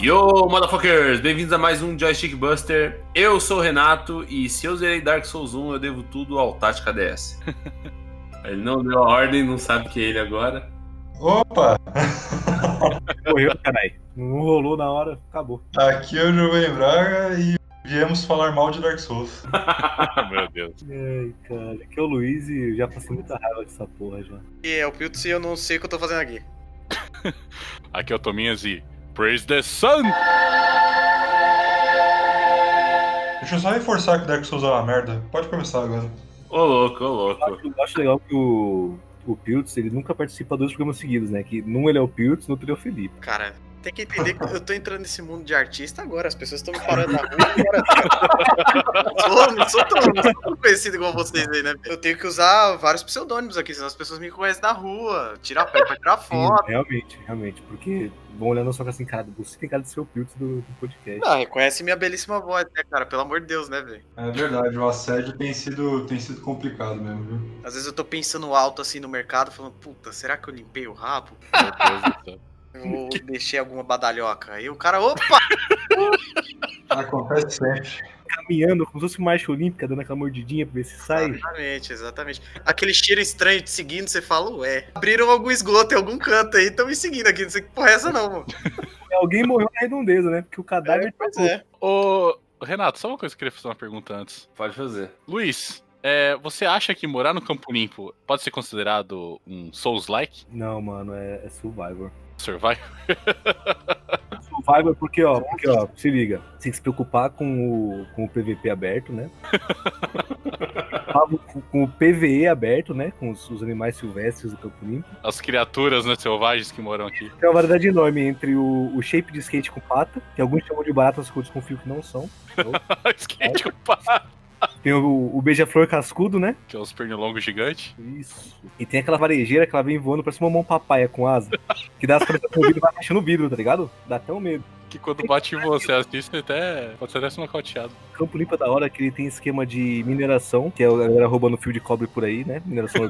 Yo, motherfuckers! Bem-vindos a mais um Joystick Buster. Eu sou o Renato e se eu zerei Dark Souls 1, eu devo tudo ao Tática DS. ele não deu a ordem, não sabe que é ele agora. Opa! Morreu, caralho. Não rolou na hora, acabou. Aqui é o Giovanni Braga e viemos falar mal de Dark Souls. Meu Deus. Ai, cara, aqui é o Luiz e eu já passei muita raiva dessa porra já. E é o Piltz e eu não sei o que eu tô fazendo aqui. Aqui é o Tominhas e Praise the Sun! Deixa eu só reforçar que Dark Souls é uma merda. Pode começar agora. Ô louco, ô louco. Eu acho legal que o, o Piltz, ele nunca participa dos programas seguidos, né? Que num ele é o Piltz, no outro ele é o Felipe. Cara, tem que entender que eu tô entrando nesse mundo de artista agora. As pessoas estão me parando na rua agora. Não sou, não sou tão, não sou tão conhecido igual vocês aí, né? Eu tenho que usar vários pseudônimos aqui, senão as pessoas me conhecem na rua. Tirar pé pra tirar Sim, foto. realmente, realmente. Porque vão olhando só assim, cara, você tem cara de ser o Piltz do, do podcast. Não, reconhece minha belíssima voz, né, cara? Pelo amor de Deus, né, velho? É verdade, o assédio tem sido, tem sido complicado mesmo, viu? Às vezes eu tô pensando alto assim no mercado, falando, puta, será que eu limpei o rabo? Meu Deus do céu. Eu deixei alguma badalhoca. E o cara, opa! Acontece sempre. Caminhando como se fosse marcha olímpica, dando aquela mordidinha pra ver se sai. Exatamente, exatamente. Aquele cheiro estranho te seguindo, você fala, ué, abriram algum esgoto em algum canto aí, estão me seguindo aqui, não sei que porra é essa não, mano. Alguém morreu na redondeza, né? Porque o cadáver. É, pois é. Ô, Renato, só uma coisa que eu queria fazer uma pergunta antes. Pode fazer. Luiz, é, você acha que morar no Campo Limpo pode ser considerado um Souls-like? Não, mano, é, é Survivor. Survival? Survivor porque, ó, porque, ó, se liga, você tem que se preocupar com o, com o PVP aberto, né? com, com o PVE aberto, né? Com os, os animais silvestres do Campo Limpo. As criaturas né, selvagens que moram aqui. Tem uma variedade enorme entre o, o shape de skate com pata, que alguns chamam de baratas, que eu desconfio que não são. Skate com pá, Tem o, o beija-flor cascudo, né? que é os pernilongos gigantes. Isso. E tem aquela varejeira que ela vem voando, parece uma mão papaya com asa. Que dá as cabeças no vidro e vai fechando o vidro, tá ligado? Dá até um medo. Que quando bate em você, assiste até. Pode ser até nocauteado. Campo Limpo é da hora que ele tem esquema de mineração, que é a galera roubando fio de cobre por aí, né? Mineração.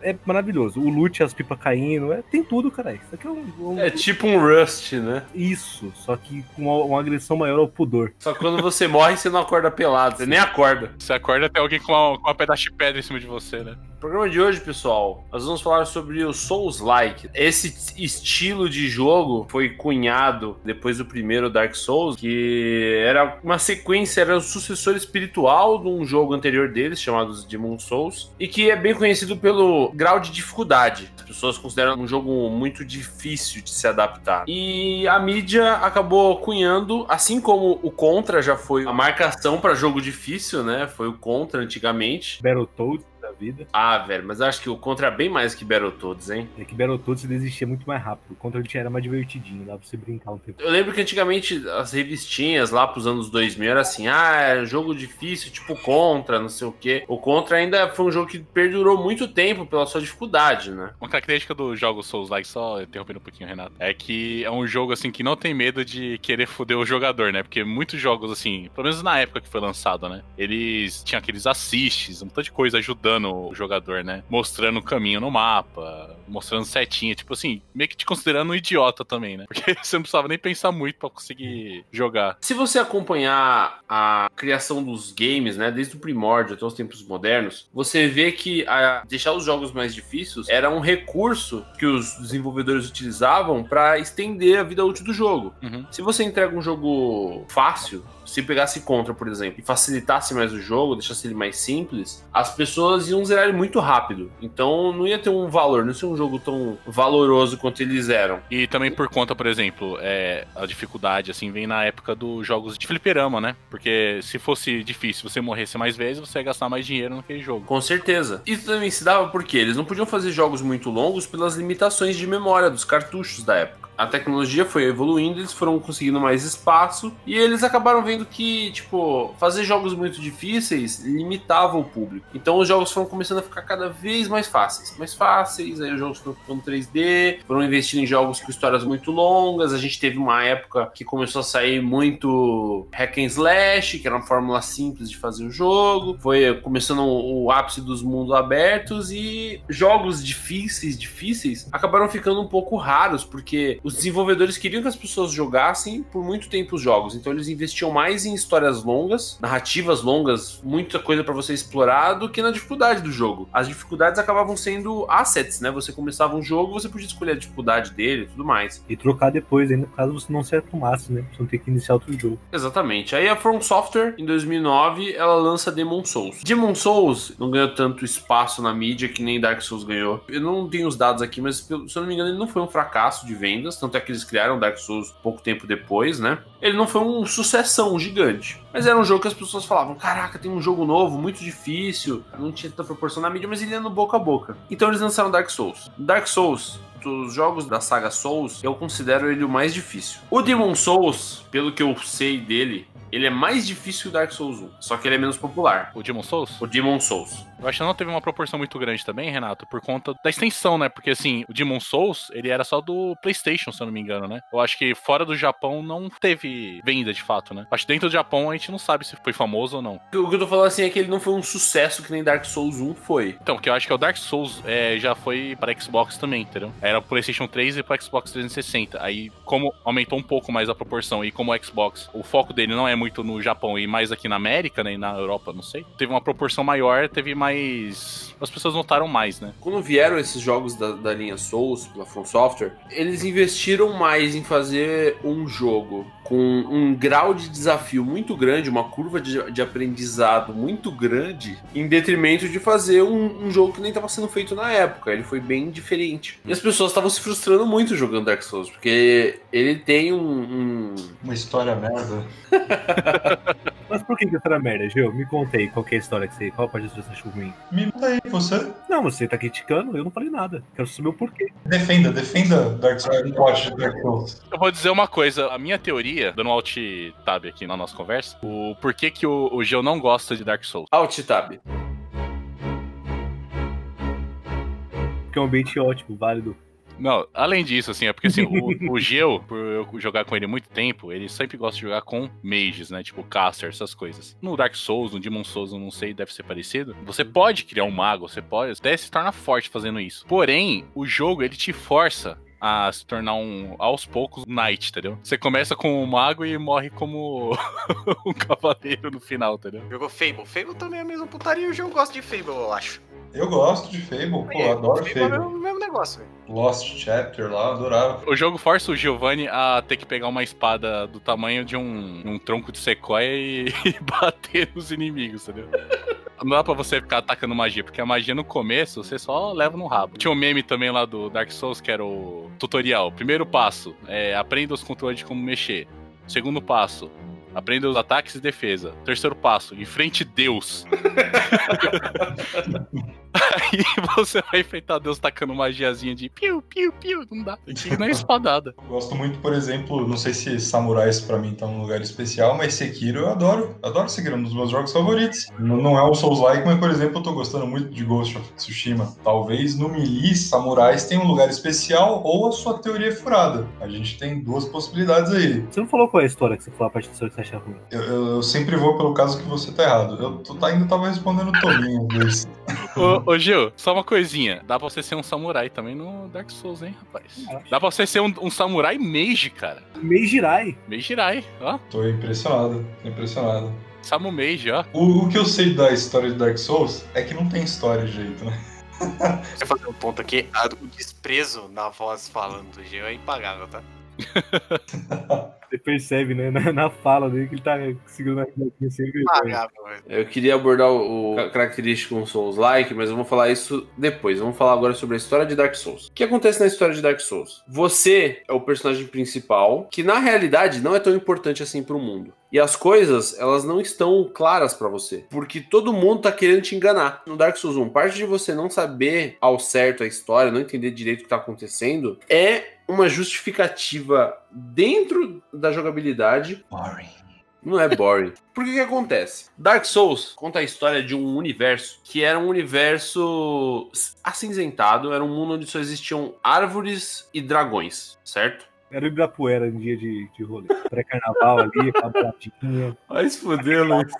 é maravilhoso. O loot, as pipas caindo, é, tem tudo, cara. Isso aqui é um. um- É tipo um Rust, né? Isso, só que com uma, uma agressão maior ao pudor. Só que quando você morre, você não acorda pelado, você nem acorda. Você acorda até alguém com uma, com uma pedaço de pedra em cima de você, né? Programa de hoje, pessoal, nós vamos falar sobre o Souls-like. Esse estilo de jogo foi cunhado depois do primeiro Dark Souls, que era uma sequência, era o sucessor espiritual de um jogo anterior deles, chamado Demon Souls, e que é bem conhecido pelo grau de dificuldade. As pessoas consideram um jogo muito difícil de se adaptar. E a mídia acabou cunhando, assim como o Contra já foi a marcação para jogo difícil, né? Foi o Contra antigamente. Battletoads da vida. Ah, velho, mas eu acho que o Contra é bem mais que Battletoads, hein? É que Battletoads você desistia muito mais rápido. O Contra era mais divertidinho, dava pra você brincar um tempo. Eu lembro que antigamente as revistinhas lá pros anos 2000 era assim, ah, é jogo difícil, tipo Contra, não sei o quê. O Contra ainda foi um jogo que perdurou muito tempo pela sua dificuldade, né? Uma característica dos jogos Souls-like, só interrompendo um pouquinho, Renato, é que é um jogo, assim, que não tem medo de querer foder o jogador, né? Porque muitos jogos, assim, pelo menos na época que foi lançado, né? Eles tinham aqueles assists, um tanto de coisa ajudando o jogador, né? Mostrando o caminho no mapa, mostrando setinha, tipo assim, meio que te considerando um idiota também, né? Porque você não precisava nem pensar muito pra conseguir jogar. Se você acompanhar a criação dos games, né, desde o primórdio até os tempos modernos, você vê que a- deixar os jogos mais difíceis era um recurso que os desenvolvedores utilizavam para estender a vida útil do jogo. Uhum. Se você entrega um jogo fácil, se pegasse Contra, por exemplo, e facilitasse mais o jogo, deixasse ele mais simples, as pessoas iam zerar ele muito rápido. Então não ia ter um valor, não ia ser um jogo tão valoroso quanto eles eram. E também por conta, por exemplo, é, a dificuldade, assim, vem na época dos jogos de fliperama, né? Porque se fosse difícil você morresse mais vezes, você ia gastar mais dinheiro naquele jogo. Com certeza. Isso também se dava porque eles não podiam fazer jogos muito longos pelas limitações de memória dos cartuchos da época. A tecnologia foi evoluindo, eles foram conseguindo mais espaço e eles acabaram vendo que, tipo, fazer jogos muito difíceis limitava o público. Então os jogos foram começando a ficar cada vez mais fáceis, mais fáceis, aí os jogos foram ficando 3D, foram investindo em jogos com histórias muito longas. A gente teve uma época que começou a sair muito hack and slash, que era uma fórmula simples de fazer o jogo. Foi começando o, ápice dos mundos abertos e jogos difíceis, difíceis, acabaram ficando um pouco raros, porque os desenvolvedores queriam que as pessoas jogassem por muito tempo os jogos, então eles investiam mais em histórias longas, narrativas longas, muita coisa para você explorar do que na dificuldade do jogo. As dificuldades acabavam sendo assets, né? Você começava um jogo, você podia escolher a dificuldade dele e tudo mais. E trocar depois, ainda caso você não se atomasse, né? Você não tem que iniciar outro jogo. Exatamente. Aí a From Software, em 2009, ela lança Demon Souls. Demon Souls não ganhou tanto espaço na mídia que nem Dark Souls ganhou. Eu não tenho os dados aqui, mas se eu não me engano, ele não foi um fracasso de vendas, tanto é que eles criaram Dark Souls pouco tempo depois, né? Ele não foi um sucessão gigante. Mas era um jogo que as pessoas falavam: caraca, tem um jogo novo, muito difícil. Não tinha tanta proporção na mídia, mas ele ia no boca a boca. Então eles lançaram Dark Souls. Dark Souls dos jogos da saga Souls, eu considero ele o mais difícil. O Demon Souls, pelo que eu sei dele, ele é mais difícil que o Dark Souls 1, só que ele é menos popular. O Demon Souls? O Demon Souls. Eu acho que não teve uma proporção muito grande também, Renato, por conta da extensão, né? Porque assim, o Demon Souls, ele era só do PlayStation, se eu não me engano, né? Eu acho que fora do Japão não teve venda de fato, né? Acho que dentro do Japão a gente não sabe se foi famoso ou não. O que eu tô falando assim é que ele não foi um sucesso que nem Dark Souls 1 foi. Então, porque eu acho que o Dark Souls é, já foi para Xbox também, entendeu? Era pro PlayStation 3 e pro Xbox 360. Aí, como aumentou um pouco mais a proporção e como o Xbox, o foco dele não é muito no Japão e mais aqui na América, né? E na Europa, não sei. Teve uma proporção maior, teve mais. As pessoas notaram mais, né? Quando vieram esses jogos da, da linha Souls, pela From Software, eles investiram mais em fazer um jogo com um grau de desafio muito grande, uma curva de, de aprendizado muito grande, em detrimento de fazer um, um jogo que nem estava sendo feito na época. Ele foi bem diferente. E as pessoas estavam se frustrando muito jogando Dark Souls, porque ele tem um. um... Uma história merda. Mas por que que isso era merda, Gil? Me contei qual que é a história que você. Qual parte você achou ruim? Me manda aí, você. Não, você tá criticando, eu não falei nada. Quero saber o porquê. Defenda, defenda Dark Souls. Não pode de Dark Souls. Eu vou dizer uma coisa, a minha teoria, dando um alt tab aqui na nossa conversa, o porquê que o, o Geo não gosta de Dark Souls. Alt Tab. Porque é um ambiente ótimo, válido. Não, além disso, assim, é porque assim, o, o Geo, por eu jogar com ele muito tempo, ele sempre gosta de jogar com mages, né? Tipo caster, essas coisas. No Dark Souls, no Demon Souls, eu não sei, deve ser parecido. Você pode criar um mago, você pode até se torna forte fazendo isso. Porém, o jogo, ele te força a se tornar um, aos poucos, um knight, entendeu? Você começa com um mago e morre como um cavaleiro no final, entendeu? Jogou Fable. Fable também é a mesma putaria e o jogo gosta de Fable, eu acho. Eu gosto de Fable, pô, É, adoro Fable é o Fable. mesmo, mesmo negócio, velho. Lost Chapter lá, adorava. O jogo força o Giovanni a ter que pegar uma espada do tamanho de um, um tronco de sequoia e, e bater nos inimigos, entendeu? Não dá pra você ficar atacando magia, porque a magia no começo você só leva no rabo. Tinha um meme também lá do Dark Souls que era o tutorial. Primeiro passo, é, aprenda os controles de como mexer. Segundo passo, aprenda os ataques e defesa. Terceiro passo, enfrente Deus. Aí você vai enfrentar Deus tacando magiazinha de piu, piu, piu. Não dá. Tem que ir na espadada. Gosto muito, por exemplo, não sei se Samurais pra mim tá num lugar especial, mas Sekiro eu adoro. Adoro Sekiro, é um dos meus jogos favoritos. Não, não é um Souls-like, mas, por exemplo, eu tô gostando muito de Ghost of Tsushima. Talvez no Melee, Samurais tenha um lugar especial ou a sua teoria é furada. A gente tem duas possibilidades aí. Você não falou qual é a história que você falou, a história que você acha ruim. Eu, eu- eu sempre vou pelo caso que você tá errado. Eu tô, tá, ainda tava respondendo o Tominho vezes. Ô, ô Gil, só uma coisinha. Dá pra você ser um samurai também no Dark Souls, hein, rapaz? Dá pra você ser um, um samurai mage, cara. Meio girai. Mage Jirai, ó. Tô impressionado, tô impressionado. Samu Mage, ó. O, o que eu sei da história de Dark Souls é que não tem história de jeito, né? Deixa eu fazer um ponto aqui. O desprezo na voz falando do Geo é impagável, tá? Você percebe, né? Na, na fala dele que ele tá segurando a risadinha sempre. Impagável, velho. Eu queria abordar o, o característico um Souls-like, mas eu vou falar isso depois. Vamos falar agora sobre a história de Dark Souls. O que acontece na história de Dark Souls? Você é o personagem principal, que na realidade não é tão importante assim pro mundo. E as coisas, elas não estão claras pra você, porque todo mundo tá querendo te enganar. No Dark Souls 1, parte de você não saber ao certo a história, não entender direito o que tá acontecendo, é uma justificativa dentro da jogabilidade Boring. não é boring. Por que que acontece? Dark Souls conta a história de um universo que era um universo acinzentado, era um mundo onde só existiam árvores e dragões, certo? Era o Ibirapuera em dia de, de rolê. Pré-carnaval ali, aquela baladinha. Vai se fuder, Luiz.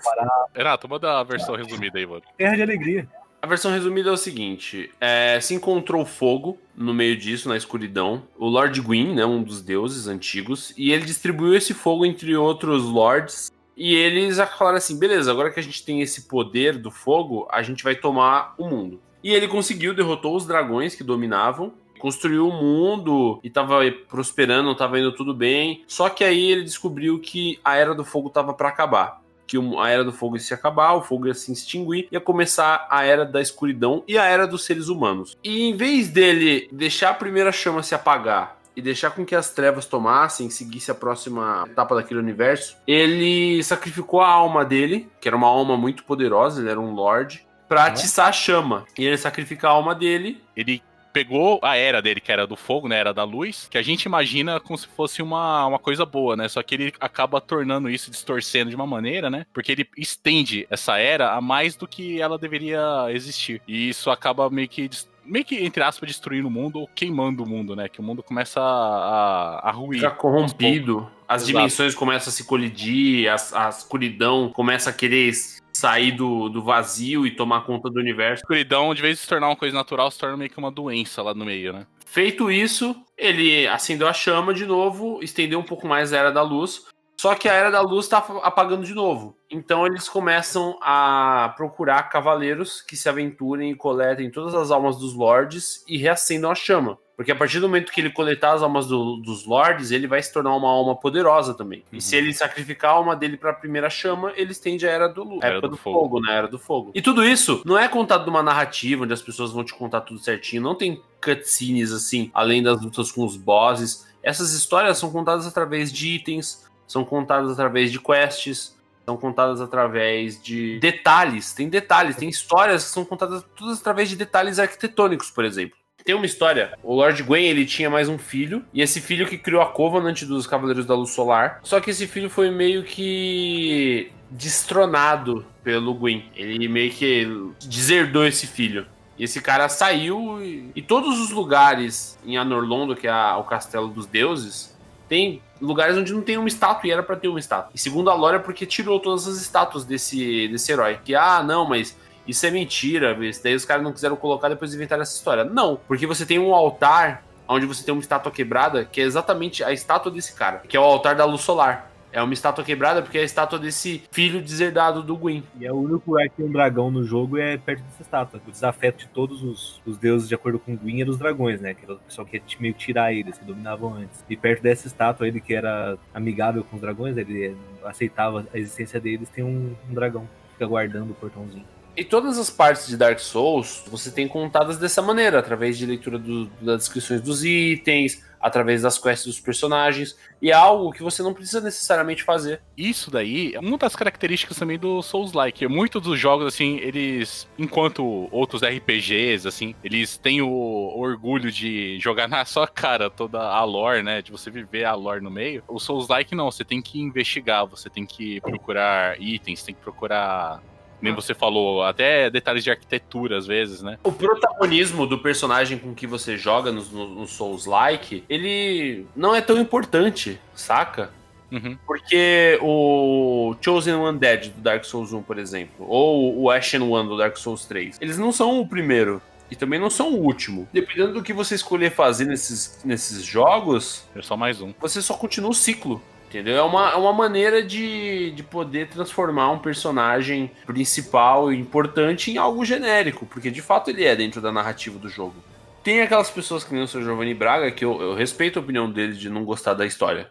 Renato, manda a versão resumida aí, mano. Terra de alegria. A versão resumida é o seguinte: é, se encontrou fogo no meio disso, na escuridão. O Lord Gwyn, né, um dos deuses antigos, e ele distribuiu esse fogo entre outros lords. E eles falaram assim: beleza, agora que a gente tem esse poder do fogo, a gente vai tomar o mundo. E ele conseguiu, derrotou os dragões que dominavam, construiu o mundo e tava prosperando, tava indo tudo bem. Só que aí ele descobriu que a Era do Fogo tava para acabar. Que a Era do Fogo ia se acabar, o fogo ia se extinguir, ia começar a Era da Escuridão e a Era dos Seres Humanos. E em vez dele deixar a primeira chama se apagar e deixar com que as trevas tomassem, seguisse a próxima etapa daquele universo, ele sacrificou a alma dele, que era uma alma muito poderosa, ele era um lord, pra atiçar a chama. E ele sacrifica a alma dele. Ele pegou a era dele, que era do fogo, né? Era da luz, que a gente imagina como se fosse uma, uma coisa boa, né? Só que ele acaba tornando isso, distorcendo de uma maneira, né? Porque ele estende essa era a mais do que ela deveria existir. E isso acaba meio que meio que, entre aspas, destruindo o mundo ou queimando o mundo, né? Que o mundo começa a, a, a ruir. Fica corrompido. As Exato. dimensões começam a se colidir, a, a escuridão começa a querer sair do, do vazio e tomar conta do universo. escuridão, de vez de se tornar uma coisa natural, se torna meio que uma doença lá no meio, né? Feito isso, ele acendeu a chama de novo, estendeu um pouco mais a Era da Luz. Só que a Era da Luz tá apagando de novo. Então eles começam a procurar cavaleiros que se aventurem e coletem todas as almas dos lords e reacendam a chama. Porque a partir do momento que ele coletar as almas do- dos lords, ele vai se tornar uma alma poderosa também. E se ele sacrificar a alma dele pra primeira chama, ele estende a Era do Lu. Era época do do, fogo. fogo. né? Era do fogo. E tudo isso não é contado numa narrativa onde as pessoas vão te contar tudo certinho. Não tem cutscenes assim, além das lutas com os bosses. Essas histórias são contadas através de itens, são contadas através de quests, são contadas através de detalhes. Tem detalhes, tem histórias que são contadas todas através de detalhes arquitetônicos, por exemplo. Tem uma história, o Lord Gwen, ele tinha mais um filho, e esse filho que criou a Covenant dos Cavaleiros da Luz Solar, só que esse filho foi meio que destronado pelo Gwen. Ele meio que deserdou esse filho. E esse cara saiu e, e todos os lugares em Anorlondo, que é a- o castelo dos deuses, tem lugares onde não tem uma estátua e era pra ter uma estátua. E segundo a lore é porque tirou todas as estátuas desse, desse herói. Que, ah, não, mas isso é mentira. Isso daí os caras não quiseram colocar, depois inventaram essa história. Não, porque você tem um altar onde você tem uma estátua quebrada, que é exatamente a estátua desse cara, que é o altar da luz solar. É uma estátua quebrada porque é a estátua desse filho deserdado do Gwyn. E é o único lugar que tem um dragão no jogo é perto dessa estátua. O desafeto de todos os, os deuses, de acordo com o Gwyn, era os dragões, né? Que era o pessoal que ia meio tirar eles, que dominavam antes. E perto dessa estátua, ele que era amigável com os dragões, ele aceitava a existência deles, tem um, um dragão que fica guardando o portãozinho. E todas as partes de Dark Souls você tem contadas dessa maneira, através de leitura do- das descrições dos itens, através das quests dos personagens, e é algo que você não precisa necessariamente fazer. Isso daí é uma das características também do Souls-like. Muitos dos jogos, assim, eles, enquanto outros RPGs, assim, eles têm o orgulho de jogar na sua cara toda a lore, né? De você viver a lore no meio. O Souls-like não, você tem que investigar, você tem que procurar itens, tem que procurar. Nem você falou, até detalhes de arquitetura às vezes, né? O protagonismo do personagem com que você joga no, no, no Souls-like, ele não é tão importante, saca? Uhum. Porque o Chosen One Dead do Dark Souls 1, por exemplo, ou o Ashen One do Dark Souls 3, eles não são o primeiro. E também não são o último. Dependendo do que você escolher fazer nesses, nesses jogos, É só mais um. você só continua o ciclo. Entendeu? É uma, é uma maneira de, de poder transformar um personagem principal e importante em algo genérico, porque de fato ele é dentro da narrativa do jogo. Tem aquelas pessoas que nem o seu Giovanni Braga, que eu, eu respeito a opinião dele de não gostar da história.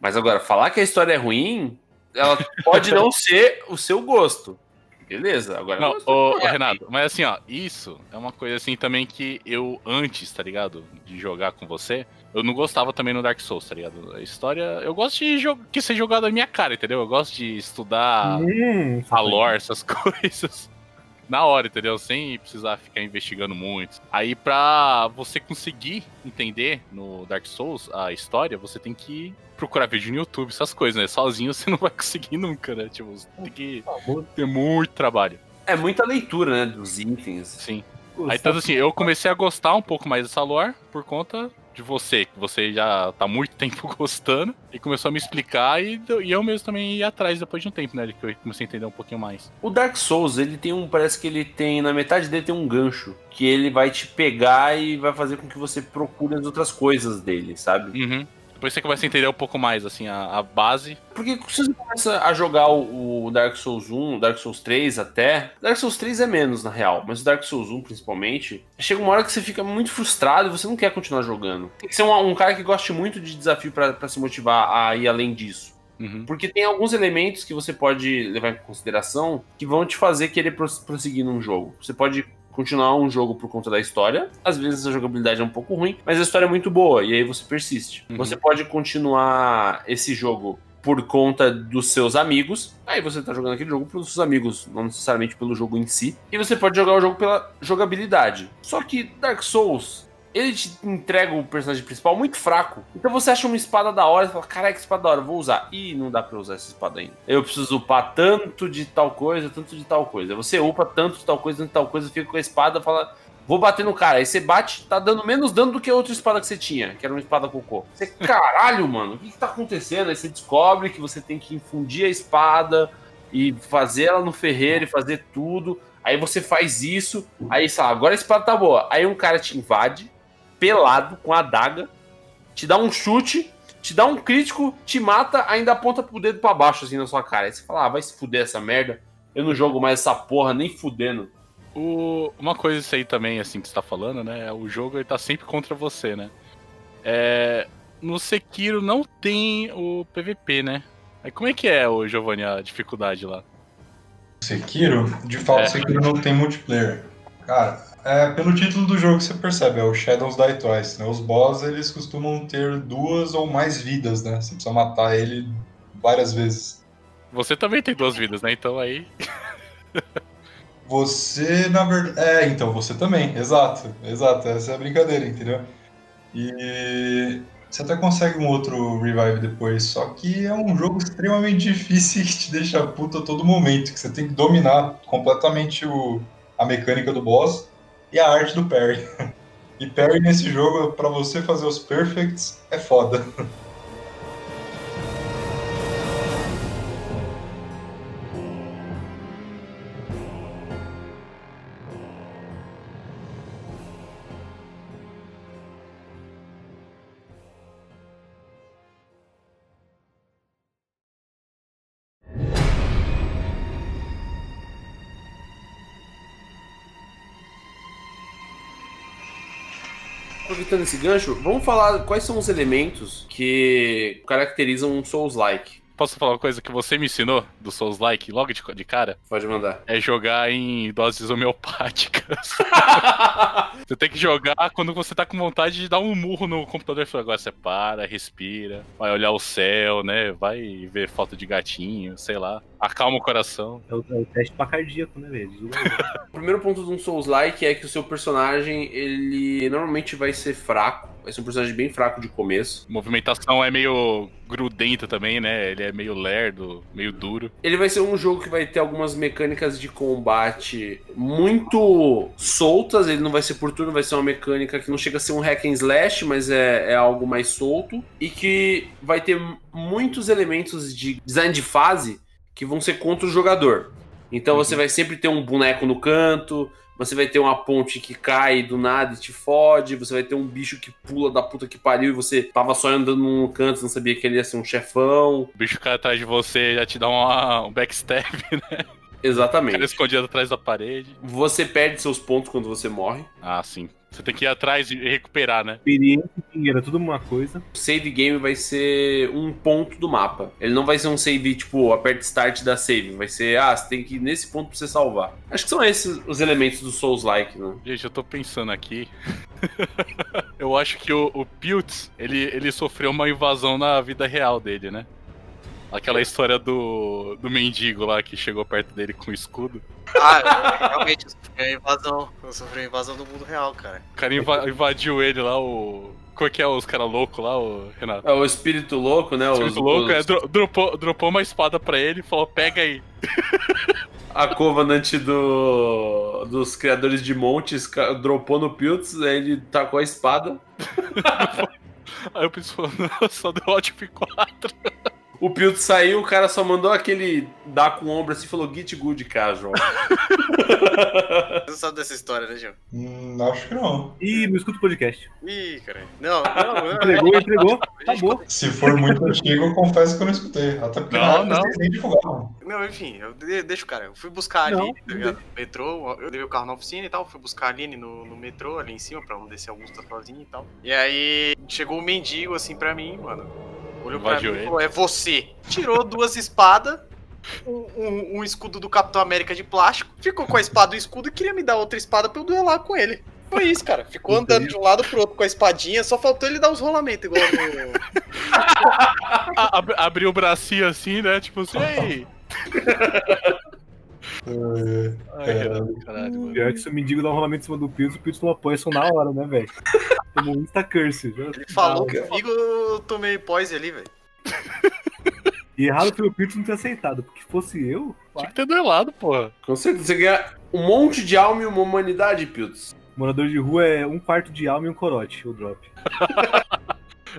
Mas agora, falar que a história é ruim, ela pode não ser o seu gosto. Beleza, agora. Não, ô. Renato, mas assim, ó, isso é uma coisa assim também que eu, antes, tá ligado? De jogar com você, eu não gostava também no Dark Souls, tá ligado? A história. Eu gosto de jo- que ser jogado na minha cara, entendeu? Eu gosto de estudar Hum, a lore, essas coisas. Na hora, entendeu? Sem precisar ficar investigando muito. Aí, pra você conseguir entender no Dark Souls a história, você tem que procurar vídeo no YouTube, essas coisas, né? Sozinho você não vai conseguir nunca, né? Tipo, você tem que ter muito trabalho. É muita leitura, né? Dos itens. Sim. Aí, tanto assim, eu comecei a gostar um pouco mais dessa lore por conta de você, que você já tá muito tempo gostando, e começou a me explicar, e, e eu mesmo também ia atrás depois de um tempo, né? Que eu comecei a entender um pouquinho mais. O Dark Souls, ele tem um. Parece que ele tem. Na metade dele tem um gancho. Que ele vai te pegar e vai fazer com que você procure as outras coisas dele, sabe? Uhum. Depois você começa a entender um pouco mais, assim, a, a base. Porque se você começa a jogar o, o Dark Souls 1, Dark Souls 3 até. Dark Souls 3 é menos, na real, mas o Dark Souls 1 principalmente. Chega uma hora que você fica muito frustrado e você não quer continuar jogando. Tem que ser um, um cara que goste muito de desafio para se motivar a ir além disso. Uhum. Porque tem alguns elementos que você pode levar em consideração que vão te fazer querer pros- prosseguir num jogo. Você pode continuar um jogo por conta da história. Às vezes a jogabilidade é um pouco ruim, mas a história é muito boa e aí você persiste. Uhum. Você pode continuar esse jogo por conta dos seus amigos. Aí você tá jogando aquele jogo pelos seus amigos, não necessariamente pelo jogo em si. E você pode jogar o jogo pela jogabilidade. Só que Dark Souls, ele te entrega o personagem principal muito fraco. Então você acha uma espada da hora e fala, caraca, que espada da hora, vou usar. Ih, não dá pra usar essa espada ainda. Eu preciso upar tanto de tal coisa, tanto de tal coisa. Você upa tanto de tal coisa, tanto de tal coisa, fica com a espada, fala, vou bater no cara. Aí você bate, tá dando menos dano do que a outra espada que você tinha, que era uma espada cocô. Você, caralho, mano, o que, que tá acontecendo? Aí você descobre que você tem que infundir a espada e fazer ela no ferreiro e fazer tudo. Aí você faz isso, aí sei lá, agora a espada tá boa. Aí um cara te invade, pelado, com a adaga, te dá um chute, te dá um crítico, te mata, ainda aponta pro dedo pra baixo, assim, na sua cara. Aí você fala, ah, vai se fuder essa merda. Eu não jogo mais essa porra, nem fudendo. O- uma coisa isso aí também, assim, que você tá falando, né? O jogo ele tá sempre contra você, né? É, no Sekiro não tem o PVP, né? Aí como é que é, o Giovanni, a dificuldade lá? Sekiro, de fato, É. Sekiro não tem multiplayer. Cara, é, pelo título do jogo você percebe, é o Shadows Die Twice, né? Os boss, eles costumam ter duas ou mais vidas, né? Você precisa matar ele várias vezes. Você também tem duas vidas, né? Então aí. Você, na verdade... É, então, você também, exato, exato, essa é a brincadeira, entendeu? E... Você até consegue um outro revive depois, só que é um jogo extremamente difícil que te deixa puto a todo momento, que você tem que dominar completamente o, a mecânica do boss e a arte do parry. E parry nesse jogo, pra você fazer os perfects, é foda. Aproveitando esse gancho, vamos falar quais são os elementos que caracterizam um Souls-like. Posso falar uma coisa que você me ensinou do Souls Like logo de, de cara? Pode mandar. É jogar em doses homeopáticas. você tem que jogar quando você tá com vontade de dar um murro no computador e falar, agora você para, respira, vai olhar o céu, né? Vai ver foto de gatinho, sei lá. Acalma o coração. É o, é o teste pra cardíaco, né, velho? O primeiro ponto de um Souls-like é que o seu personagem, ele normalmente vai ser fraco. Vai ser um personagem bem fraco de começo. A movimentação é meio grudenta também, né? Ele é meio lerdo, meio duro. Ele vai ser um jogo que vai ter algumas mecânicas de combate muito soltas. Ele não vai ser por turno, vai ser uma mecânica que não chega a ser um hack and slash, mas é, é algo mais solto. E que vai ter muitos elementos de design de fase que vão ser contra o jogador. Então você vai sempre ter um boneco no canto, você vai ter uma ponte que cai do nada e te fode, você vai ter um bicho que pula da puta que pariu e você tava só andando num canto, não sabia que ele ia ser um chefão. O bicho cai atrás de você já te dá uma, um backstab, né? Exatamente. Cara escondido atrás da parede. Você perde seus pontos quando você morre. Ah, sim. Você tem que ir atrás e recuperar, né? Experiência e dinheiro, é tudo uma coisa. O save game vai ser um ponto do mapa. Ele não vai ser um save tipo, aperta start da save. Vai ser, ah, você tem que ir nesse ponto pra você salvar. Acho que são esses os elementos do Souls-like, né? Gente, eu tô pensando aqui. eu acho que o, o Piltz, ele, ele sofreu uma invasão na vida real dele, né? Aquela história do, do mendigo lá que chegou perto dele com escudo. Ah, realmente, eu sofri a invasão. Eu sofri a invasão do mundo real, cara. O cara inva- invadiu ele lá, o. Como é que é os caras loucos lá, o Renato? É o espírito louco, né? O Os, espírito louco, é, os- dro- dropou, dropou uma espada pra ele e falou: pega aí. A Covenant do. dos criadores de montes dropou no Piltz, aí ele tacou a espada. Aí o Piltz falou, não, só deu Alt F4. O Piltz saiu, o cara só mandou aquele dar com o ombro assim e falou Git good casual. Você não sabe dessa história, né, João? Hum, acho que não. Ih, não escuta o podcast. Ih, caralho. Não, não, não. Entregou, entregou. Acabou. Se for muito antigo, eu confesso que eu não escutei. Até porque Não, não. nem divulgavam. Não, enfim, eu de- deixa o cara. Eu fui buscar Não, ali, tá ligado? No metrô, eu levei o carro na oficina e tal, fui buscar a Aline no, no metrô, ali em cima, pra não descer Augusta sozinho e tal. E aí chegou um mendigo assim pra mim, mano. Olhou pra mim e falou: É você. Tirou duas espadas. Um, um- um escudo do Capitão América de plástico, ficou com a espada e o escudo e queria me dar outra espada pra eu duelar com ele. Foi isso, cara. Ficou andando de um lado pro outro com a espadinha, só faltou ele dar os rolamentos igual. A- ab- Abriu o bracinho assim, né? Tipo assim, ei. É, Ai, caralho, mano. Pior que se o mendigo dá um rolamento em cima do Piltz, o Piltz toma poison na hora, né, velho? Tomou um insta curse. Ele falou comigo, eu tomei poise ali, velho. E errado foi o Piltz não ter aceitado, porque se fosse eu, Tinha que ter duelado, porra. Com certeza, você ganha um monte de alma e uma humanidade, Piltz. morador de rua é um quarto de alma e um corote, o drop.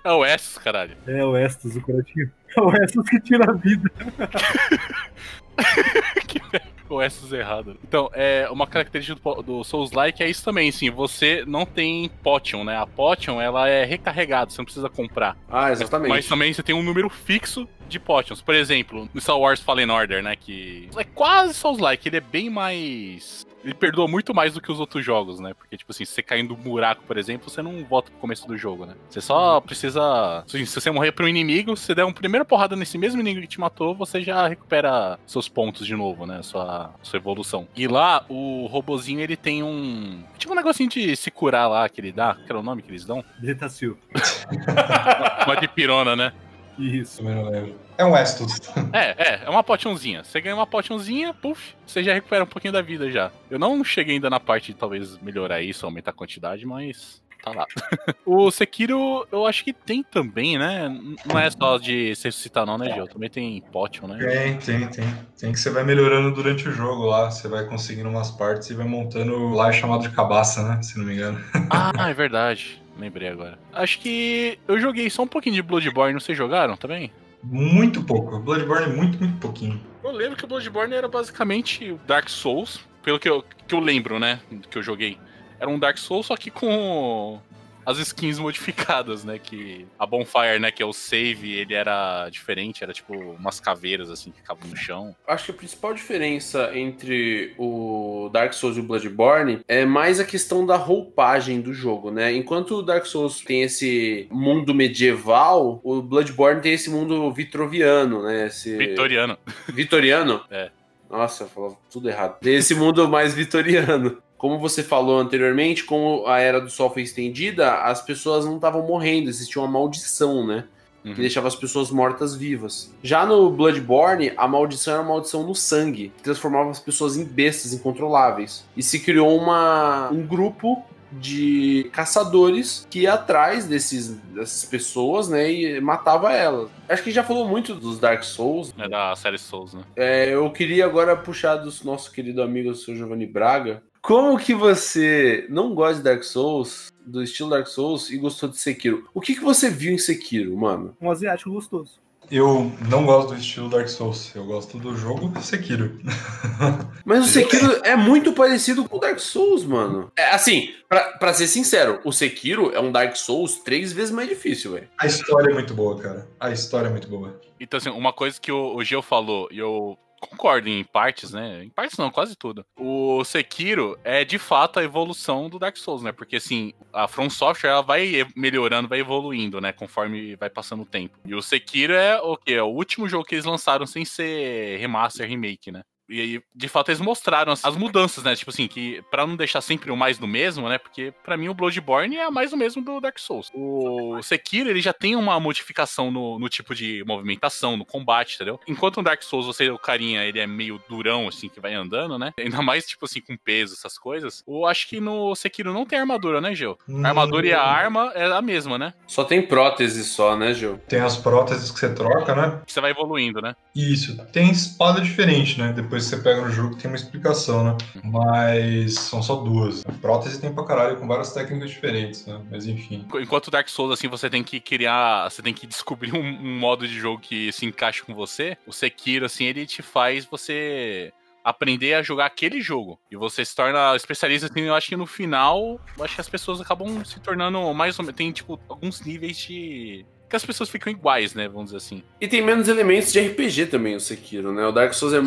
É o S, caralho. É o Estus, o corotinho. É o Estus que tira a vida. O S errado. Então, é uma característica do, do Souls-like é isso também, sim. Você não tem potion, né? A potion, ela é recarregada, você não precisa comprar. Ah, exatamente. Mas também você tem um número fixo de potions. Por exemplo, no Star Wars Fallen Order, né? Que é quase Souls-like, ele é bem mais. Ele perdoa muito mais do que os outros jogos, né? Porque, tipo assim, se você cair no buraco, por exemplo, você não volta pro começo do jogo, né? Você só precisa. Se você morrer pra um inimigo, se você der uma primeira porrada nesse mesmo inimigo que te matou, você já recupera seus pontos de novo, né? Sua, sua evolução. E lá, o robozinho, ele tem um. Tipo um negocinho de se curar lá que ele dá. Que era o nome que eles dão? Zetacil. Uma de pirona, né? Isso. também não lembro. É um Estus. É, é, é uma potionzinha. Você ganha uma potionzinha, puf, você já recupera um pouquinho da vida já. Eu não cheguei ainda na parte de talvez melhorar isso, aumentar a quantidade, mas tá lá. o Sekiro, eu acho que tem também, né? Não é só de se ressuscitar não, né, Gil? Também tem potion, né? Tem, tem, tem. Tem que você vai melhorando durante o jogo lá. Você vai conseguindo umas partes e vai montando lá é chamado de cabaça, né? Se não me engano. Ah, é verdade. Lembrei agora. Acho que eu joguei só um pouquinho de Bloodborne, vocês jogaram também? Muito pouco. Bloodborne é muito, muito pouquinho. Eu lembro que o Bloodborne era basicamente Dark Souls, pelo que eu, que eu lembro, né? Que eu joguei. Era um Dark Souls, só que com as skins modificadas, né? Que a Bonfire, né? Que é o save, ele era diferente, era tipo umas caveiras assim que ficavam no chão. Acho que a principal diferença entre o Dark Souls e o Bloodborne é mais a questão da roupagem do jogo, né? Enquanto o Dark Souls tem esse mundo medieval, o Bloodborne tem esse mundo vitroviano, né? Esse... Vitoriano. Vitoriano? É. Nossa, eu falava tudo errado. Tem esse mundo mais vitoriano. Como você falou anteriormente, como a Era do Sol foi estendida, as pessoas não estavam morrendo, existia uma maldição, né? Uhum. que deixava as pessoas mortas vivas. Já no Bloodborne, a maldição era uma maldição no sangue, que transformava as pessoas em bestas incontroláveis. E se criou uma, um grupo de caçadores que ia atrás desses, dessas pessoas, né, e matava elas. Acho que já falou muito dos Dark Souls. É da série Souls, né? É, eu queria agora puxar do nosso querido amigo, o Sr. Giovanni Braga. Como que você não gosta de Dark Souls, do estilo Dark Souls, e gostou de Sekiro? O que, que você viu em Sekiro, mano? Um asiático gostoso. Eu não gosto do estilo Dark Souls. Eu gosto do jogo Sekiro. Mas o Sekiro é muito parecido com o Dark Souls, mano. É, assim, pra, pra ser sincero, o Sekiro é um Dark Souls três vezes mais difícil, velho. A história é muito boa, cara. A história é muito boa. Então, assim, uma coisa que o, o Geo falou, e eu concordo em partes, né? Em partes não, quase tudo. O Sekiro é de fato a evolução do Dark Souls, né? Porque assim, a From Software ela vai melhorando, vai evoluindo, né? Conforme vai passando o tempo. E o Sekiro é o quê? É o último jogo que eles lançaram sem ser remaster, remake, né? E aí, de fato, eles mostraram as as mudanças, né? Tipo assim, que pra não deixar sempre o mais do mesmo, né? Porque pra mim o Bloodborne é mais do mesmo do Dark Souls. O Sekiro, ele já tem uma modificação no, no tipo de movimentação, no combate, entendeu? Enquanto no Dark Souls, você, o carinha, ele é meio durão, assim, que vai andando, né? Ainda mais, tipo assim, com peso, essas coisas. Eu acho que no Sekiro não tem armadura, né, Geo? A armadura e a arma é a mesma, né? Só tem prótese só, né, Gil? Tem as próteses que você troca, né? Você vai evoluindo, né? Isso. Tem espada diferente, né? Depois depois que você pega no jogo tem uma explicação, né? Mas são só duas. A prótese tem pra caralho com várias técnicas diferentes, né? Mas enfim. Enquanto Dark Souls, assim, você tem que criar. Você tem que descobrir um, um modo de jogo que se encaixe com você. O Sekiro, assim, ele te faz você aprender a jogar aquele jogo. E você se torna especialista, assim, eu acho que no final, eu acho que as pessoas acabam se tornando mais ou menos. Tem, tipo, alguns níveis de. Que as pessoas ficam iguais, né? Vamos dizer assim. E tem menos elementos de RPG também, o Sekiro, né? O Dark Souls é,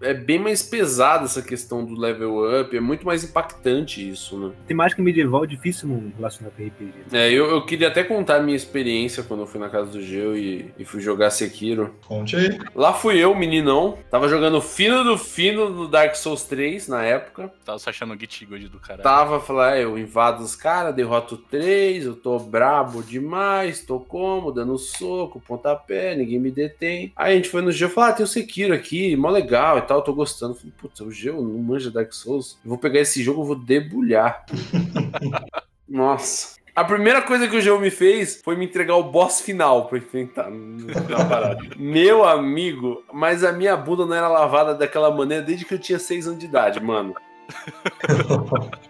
é bem mais pesado essa questão do level up, é muito mais impactante isso, né? Temática medieval é difícil não relacionar com RPG. É, eu, eu queria até contar a minha experiência quando eu fui na casa do Geo e, e fui jogar Sekiro. Conte aí. Lá fui eu, meninão, tava jogando fino do fino do Dark Souls 3 na época. Tava se achando Git God do caralho. Tava, falei, ah, eu invado os caras, derroto três, eu tô brabo demais, tô como, dando soco, pontapé, ninguém me detém. Aí a gente foi no Geo e falou, ah, tem o Sekiro aqui, mó legal e tal, tô gostando. Falei, putz, o Geo não manja Dark Souls, eu vou pegar esse jogo, eu vou debulhar. Nossa. A primeira coisa que o Geo me fez foi me entregar o boss final pra enfrentar na parada. Meu amigo, mas a minha bunda não era lavada daquela maneira desde que eu tinha 6 anos de idade, mano.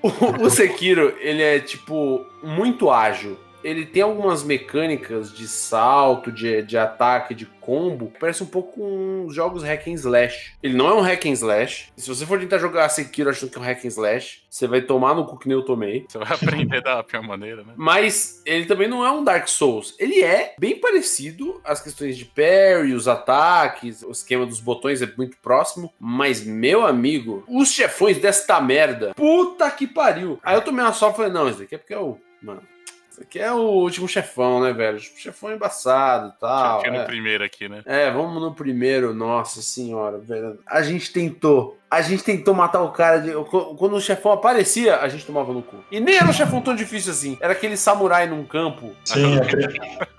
O, o Sekiro, ele é, tipo, muito ágil. Ele tem algumas mecânicas de salto, de, de ataque, de combo, que parece um pouco com os jogos hack and slash. Ele não é um hack and slash. Se você for tentar jogar Sekiro achando que é um hack and slash, você vai tomar no cu que nem eu tomei. Você vai aprender da pior maneira, né? Mas ele também não é um Dark Souls. Ele é bem parecido às questões de parry, os ataques, o esquema dos botões é muito próximo. Mas, meu amigo, os chefões desta merda, puta que pariu. Aí eu tomei uma só e falei, não, isso daqui é porque é o. Mano. Isso aqui é o último chefão, né, velho? O chefão é embaçado e tal. Tinha no é. primeiro aqui, né? É, vamos no primeiro, nossa senhora, velho. A gente tentou. A gente tentou matar o cara. De... Quando o chefão aparecia, a gente tomava no cu. E nem era um chefão tão difícil assim. Era aquele samurai num campo. Sim, aquele-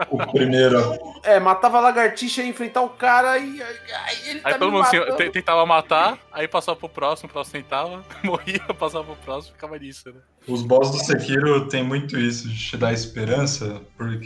o primeiro. É, matava a lagartixa e ia enfrentar o cara e. Aí ele Aí tá todo me mundo assim, tentava matar, aí passava pro próximo, o próximo tentava, morria, passava pro próximo, ficava nisso, né? Os boss do Sekiro tem muito isso, de te dar esperança, porque,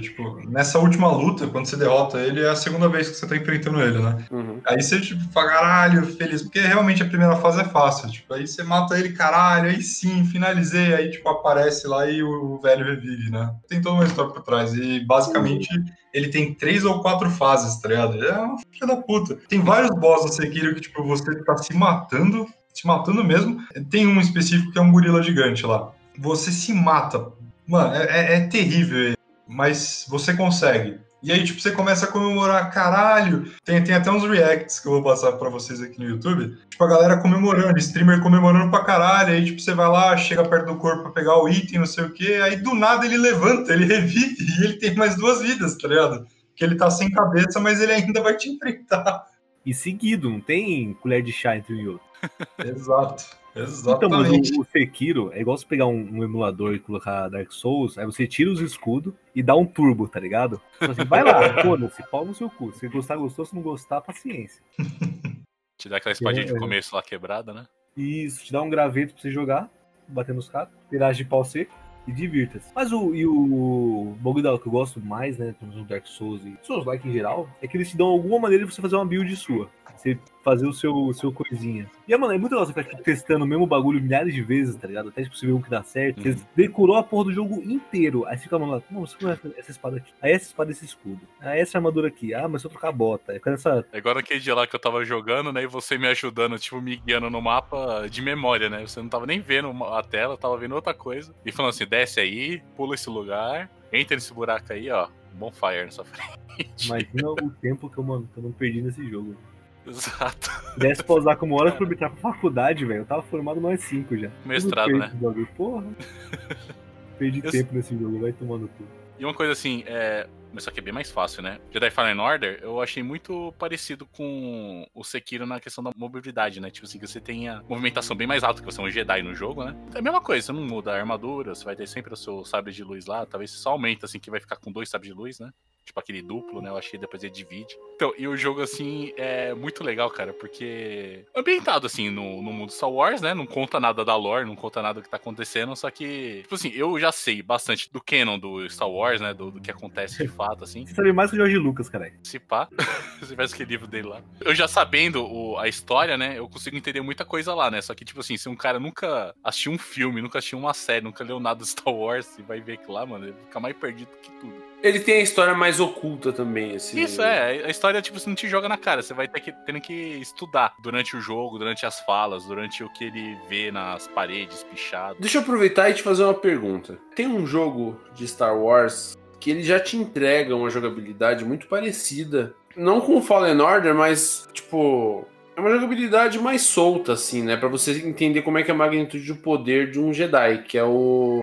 tipo, nessa última luta, quando você derrota ele, é a segunda vez que você tá enfrentando ele, né? Uhum. Aí você, tipo, fala, caralho, feliz, porque realmente a primeira fase é fácil, tipo, aí você mata ele, caralho, aí sim, finalizei, aí, tipo, aparece lá e o, o velho revive, né? Tem toda uma história por trás, e basicamente ele tem três ou quatro fases, tá ligado? É uma filha da puta. Tem vários boss no Sekiro que, tipo, você tá se matando, se matando mesmo. Tem um específico que é um gorila gigante lá. Você se mata. Mano, é, é- é terrível, mas você consegue. E aí, tipo, você começa a comemorar, caralho. Tem, tem até uns reacts que eu vou passar pra vocês aqui no YouTube. Tipo, a galera comemorando, streamer comemorando pra caralho. Aí, tipo, você vai lá, chega perto do corpo pra pegar o item, não sei o quê. Aí, do nada, ele levanta, ele revive e ele tem mais duas vidas, tá ligado? Que ele tá sem cabeça, mas ele ainda vai te enfrentar. E seguido, não tem colher de chá entre um e outro. Exato. Então, mas Exatamente. o, o Sekiro é igual você pegar um, um emulador e colocar Dark Souls, aí você tira os escudos e dá um turbo, tá ligado? Então, assim, vai lá, foda-se, pau no seu cu. Se gostar, gostou, se não gostar, paciência. Te dá aquela espadinha É, de começo lá quebrada, né? Isso, te dá um graveto pra você jogar, bater nos caras, tiragem de pau seco e divirta-se. Mas o, e o da- que eu gosto mais, né, pelo menos no Dark Souls e Souls like em geral, é que eles te dão alguma maneira de você fazer uma build sua. Você fazer o seu, o seu coisinha. E, mano, é muito legal você ficar tipo, testando o mesmo bagulho milhares de vezes, tá ligado? Até tipo, você ver um que dá certo. Você Uhum. decorou a porra do jogo inteiro. Aí você fica, mano, não, você conhece essa espada aqui. Aí essa espada, esse escudo. Aí essa armadura aqui. Ah, mas se eu trocar a bota. Aí fica nessa É igual naquele dia lá que eu tava jogando, né? E você me ajudando, tipo, me guiando no mapa de memória, né? Você não tava nem vendo a tela, tava vendo outra coisa. E falando assim, desce aí, pula esse lugar, entra nesse buraco aí, ó. Bonfire na sua frente. Imagina o tempo que eu, mano, que eu não perdi nesse jogo. Exato. Se desse pra usar como hora pra arbitrar pra faculdade, velho. Eu tava formado no E5 já. Mestrado, né? bagulho. Porra. Perdi Eu- tempo nesse jogo, vai tomando tudo. E uma coisa assim, é. Mas só que é bem mais fácil, né? Jedi Fallen Order, eu achei muito parecido com o Sekiro na questão da mobilidade, né? Tipo assim, que você tem a movimentação bem mais alta, que você é um Jedi no jogo, né? É a mesma coisa, você não muda a armadura, você vai ter sempre o seu sabre de luz lá, talvez você só aumenta, assim, que vai ficar com dois sabres de luz, né? Tipo aquele duplo, né? Eu achei depois ele divide. Então, e o jogo, assim, é muito legal, cara, porque ambientado, assim, no, no mundo Star Wars, né? Não conta nada da lore, não conta nada do que tá acontecendo, só que, tipo assim, eu já sei bastante do canon do Star Wars, né? Do, do que acontece de fato, assim. Você sabe mais que o Jorge Lucas, cara. Se pá, se tivesse aquele livro dele lá. Eu já sabendo o, a história, né? Eu consigo entender muita coisa lá, né? Só que, tipo assim, se um cara nunca assistiu um filme, nunca assistiu uma série, nunca leu nada do Star Wars, e vai ver que lá, mano, ele fica mais perdido que tudo. Ele tem a história mais oculta também, assim. Isso, é. A história, tipo, você não te joga na cara. Você vai ter que, tendo que estudar durante o jogo, durante as falas, durante o que ele vê nas paredes, pichado. Deixa eu aproveitar e te fazer uma pergunta. Tem um jogo de Star Wars que ele já te entrega uma jogabilidade muito parecida. Não com Fallen Order, mas, tipo, é uma jogabilidade mais solta, assim, né? Pra você entender como é que é a magnitude do poder de um Jedi, que é o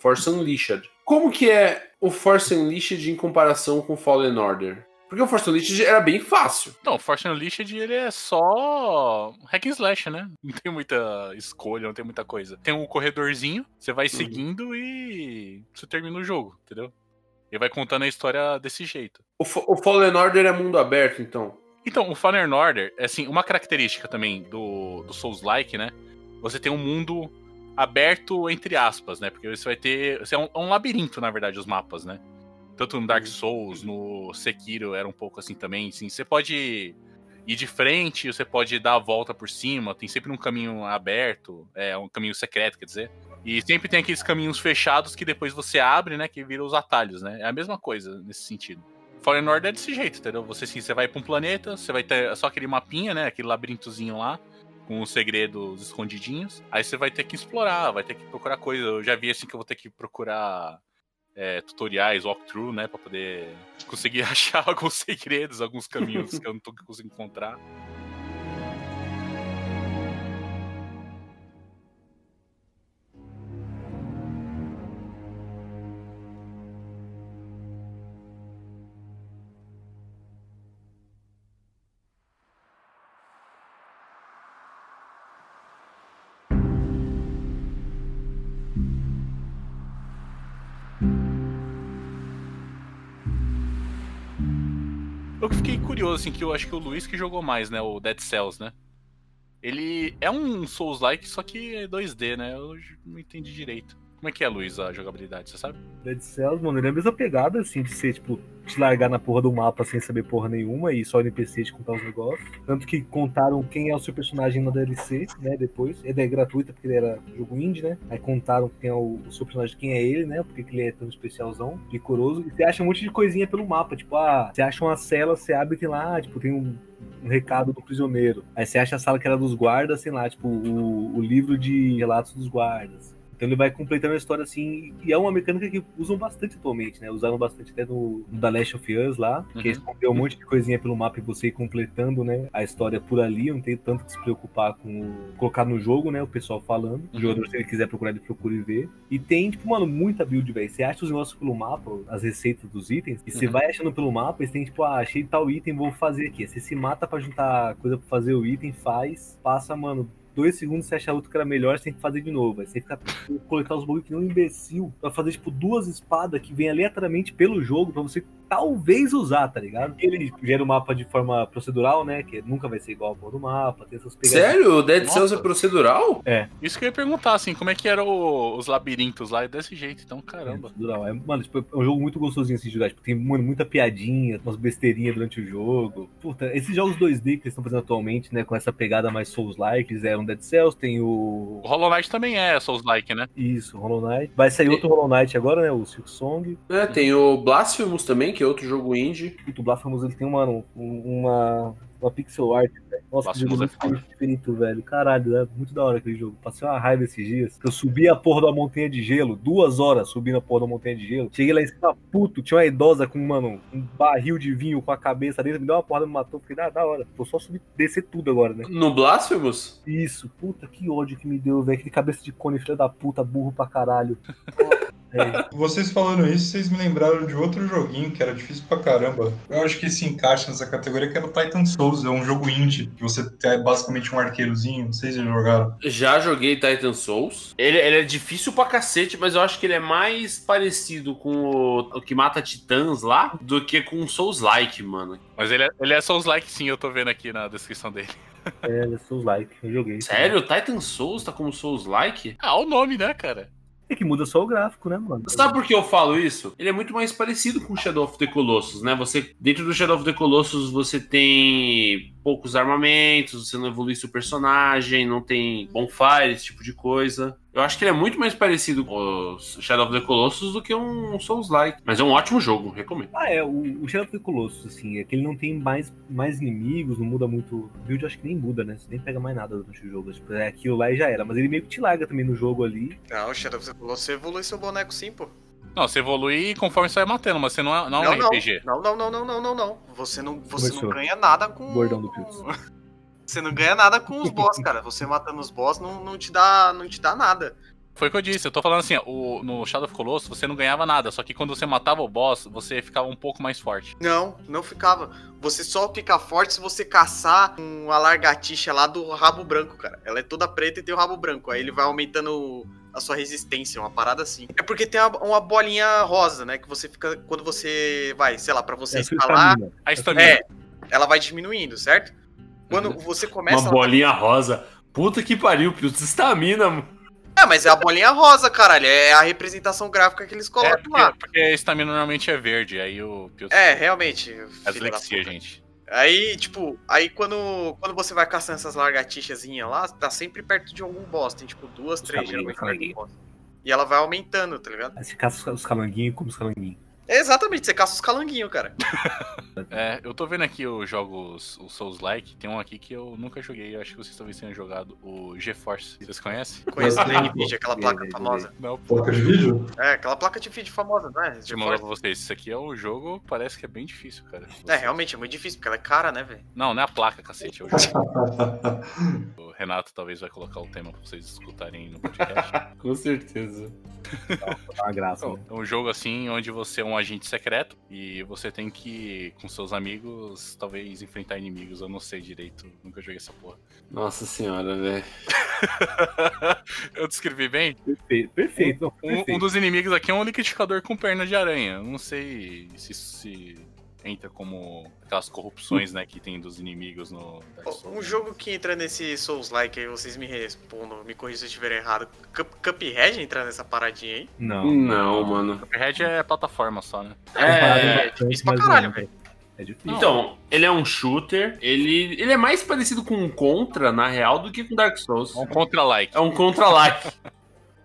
Force Unleashed. Como que é o Force Unleashed em comparação com Fallen Order? Porque o Force Unleashed era bem fácil. Não, o Force Unleashed ele é só hack and slash, né? Não tem muita escolha, não tem muita coisa. Tem um corredorzinho, você vai seguindo e você termina o jogo, entendeu? E vai contando a história desse jeito. O, o Fallen Order é mundo aberto, então. Então, o Fallen Order, assim, uma característica também do, do Souls-like, né? Você tem um mundo aberto entre aspas, né? Porque você vai ter. Você é um, é um labirinto, na verdade, os mapas, né? Tanto no Dark Souls, no Sekiro era um pouco assim também. Assim, você pode ir de frente, você pode dar a volta por cima, tem sempre um caminho aberto, é um caminho secreto, quer dizer. E sempre tem aqueles caminhos fechados que depois você abre, né? Que viram os atalhos, né? É a mesma coisa nesse sentido. Fallen Order é desse jeito, entendeu? Você assim, você vai pra um planeta, você vai ter só aquele mapinha, né? Aquele labirintozinho lá, com os segredos escondidinhos. Aí você vai ter que explorar, vai ter que procurar coisa. Eu já vi assim que eu vou ter que procurar é, tutoriais, walkthrough, né? Pra poder conseguir achar alguns segredos, alguns caminhos que eu não tô conseguindo encontrar. Curioso, assim, que eu acho que o Luiz que jogou mais, né? O Dead Cells, né? Ele é um Souls-like, só que é 2D, né? Eu não entendi direito. Como é que é, Luiz, a jogabilidade, você sabe? Dead Cells, mano, ele é a mesma pegada, assim, de ser, tipo, te largar na porra do mapa sem saber porra nenhuma e só NPC te contar os negócios. Tanto que contaram quem é o seu personagem na DLC, né, depois. Ele é gratuita porque ele era jogo indie, né? Aí contaram quem é o, o seu personagem, quem é ele, né? Porque que ele é tão especialzão, decoroso. E você acha um monte de coisinha pelo mapa, tipo, ah, você acha uma cela, você abre tem lá, tipo, tem um um recado do prisioneiro. Aí você acha a sala que era dos guardas, sei lá, tipo, o, o livro de relatos dos guardas. Então ele vai completando a história assim, e é uma mecânica que usam bastante atualmente, né? Usaram bastante até no, no The Last of Us lá, Uhum. que esconder um monte de coisinha pelo mapa e você ir completando, né? A história por ali, não tem tanto que se preocupar com o- colocar no jogo, né? O pessoal falando. O Uhum. jogador, se ele quiser procurar, ele procura e vê. E tem, tipo, mano, muita build, velho. Você acha os negócios pelo mapa, as receitas dos itens, e você Uhum. vai achando pelo mapa, e você tem, tipo, ah, achei tal item, vou fazer aqui. Você se mata pra juntar coisa pra fazer o item, faz, passa, mano, dois segundos você acha outro que era melhor, você tem que fazer de novo. Aí você fica coletar os bagulho que nem um imbecil pra fazer, tipo, duas espadas que vem aleatoriamente pelo jogo pra você talvez usar, tá ligado? Ele gera o mapa de forma procedural, né? Que nunca vai ser igual ao do mapa, tem essas pegadinhas. Sério? O Dead. Cells é procedural? Isso que eu ia perguntar, assim, como é que eram os labirintos lá? É desse jeito, então, caramba. Procedural. É, mano, tipo, é um jogo muito gostosinho assim de jogar. Tipo, tem mano, muita piadinha, umas besteirinhas durante o jogo. Puta, esses jogos 2D que eles estão fazendo atualmente, né? Com essa pegada mais Souls-like, eles eram Dead Cells, tem o. O Hollow Knight também é Souls-like, né? Isso, Hollow Knight. Vai sair outro Hollow Knight agora, né? O Silk Song. É, tem o Blasphemous também, que é outro jogo indie. O Blasphemous ele tem uma, uma, uma pixel art, velho. Nossa, que jogo é muito perfeito, velho. Caralho, é muito da hora aquele jogo. Passei uma raiva esses dias. Eu subi a porra da montanha de gelo, duas horas subindo a porra da montanha de gelo. Cheguei lá em cima, puto, tinha uma idosa com, mano, um barril de vinho com a cabeça dentro, me deu uma porrada, me matou. Fiquei, ah, da hora. Vou só subir, descer tudo agora, né? No Blasphemous? Isso, puta, que ódio que me deu, velho. Aquele cabeça de cone, filho da puta, burro pra caralho. É, Vocês falando isso, vocês me lembraram de outro joguinho que era difícil pra caramba. Eu acho que se encaixa nessa categoria, que era o Titan Souls. É um jogo indie, que você é basicamente um arqueirozinho. Não sei se já jogaram. Já joguei Titan Souls. Ele, ele é difícil pra cacete, mas eu acho que ele é mais parecido com o, o que mata titãs lá do que com o Souls-like, mano. Mas ele é, ele é Souls-like sim, eu tô vendo aqui na descrição dele. é, é Souls like, eu joguei. Sério? Titan Souls tá como Souls-like? Ah, o nome, né, cara? É que muda só o gráfico, né, mano? Sabe por que eu falo isso? Ele é muito mais parecido com Shadow of the Colossus, né? Você, dentro do Shadow of the Colossus, você tem poucos armamentos, você não evolui seu personagem, não tem bonfire, esse tipo de coisa. Eu acho que ele é muito mais parecido com o Shadow of the Colossus do que um Souls-like. Mas é um ótimo jogo, recomendo. Ah, é, o, o Shadow of the Colossus, assim, é que ele não tem mais, mais inimigos, não muda muito. O build acho que nem muda, né? Você nem pega mais nada durante o jogo. Tipo, é aquilo lá e já era. Mas ele meio que te larga também no jogo ali. Não, Shadow of the Colossus, você evolui seu boneco sim, pô. Não, você evolui conforme você vai matando, mas você não é, não é um RPG. Não, não, não, não, não, não, não. Você não, você não ganha nada com. Bordão do Pills. Você não ganha nada com os boss, cara. Você matando os boss não, não, te, dá, não te dá nada. Foi o que eu disse, eu tô falando assim, o, no Shadow of Colossus você não ganhava nada, só que quando você matava o boss, você ficava um pouco mais forte. Não, não ficava. Você só fica forte se você caçar uma largatixa lá do rabo branco, cara. Ela é toda preta e tem o rabo branco. Aí ele vai aumentando a sua resistência, uma parada assim. É porque tem uma, uma bolinha rosa, né? Que você fica. Quando você vai, sei lá, pra você É, escalar. A estamina. é, ela vai diminuindo, certo? Quando você começa. Uma bolinha rosa. Puta que pariu, Pills. Estamina, mano. É, mas é a bolinha rosa, caralho. É a representação gráfica que eles É, colocam lá. porque, porque a estamina normalmente é verde, aí o É, realmente. é dislexia, gente. Aí, tipo, aí quando, quando você vai caçando essas lagartixazinhas lá, tá sempre perto de algum boss. Tem tipo duas, três calanguinho, geralmente perto do boss. E ela vai aumentando, tá ligado? Aí você caça os calanguinhos e come os calanguinhos. É exatamente, você caça os calanguinhos, cara. É, eu tô vendo aqui os jogos, o Souls-like, tem um aqui que eu nunca joguei, eu acho que vocês talvez tenham jogado, o GeForce. Vocês conhecem? Conheço da Nvidia, aquela placa famosa. Não. Placa de vídeo? É, aquela placa de vídeo famosa, não é? Deixa eu mandar pra vocês, isso aqui é um jogo, parece que é bem difícil, cara. É, realmente, é muito difícil, porque ela é cara, né, velho? Não, não é a placa, cacete, é o jogo. O Renato talvez vai colocar o tema pra vocês escutarem no podcast. Com certeza. Dá uma graça, Então, né? é um jogo assim onde você é um agente secreto e você tem que, com seus amigos, talvez enfrentar inimigos. Eu não sei direito, nunca joguei essa porra. Nossa senhora, velho. Eu descrevi bem? Perfeito, perfeito. não, Um, perfeito. um dos inimigos aqui é um liquidificador com perna de aranha. Eu Não sei se isso se entra como aquelas corrupções, né, que tem dos inimigos no Dark Souls. Um jogo que entra nesse Souls-like aí, vocês me respondam, me corrijam se eu estiver errado. Cup- Cuphead entra nessa paradinha aí? Não. Não, mano. Cuphead é plataforma só, né? É. é difícil pra mas caralho, velho. É difícil. Então, ele é um shooter. Ele, ele é mais parecido com um Contra, na real, do que com Dark Souls. É um contra-like. É um Contra-like.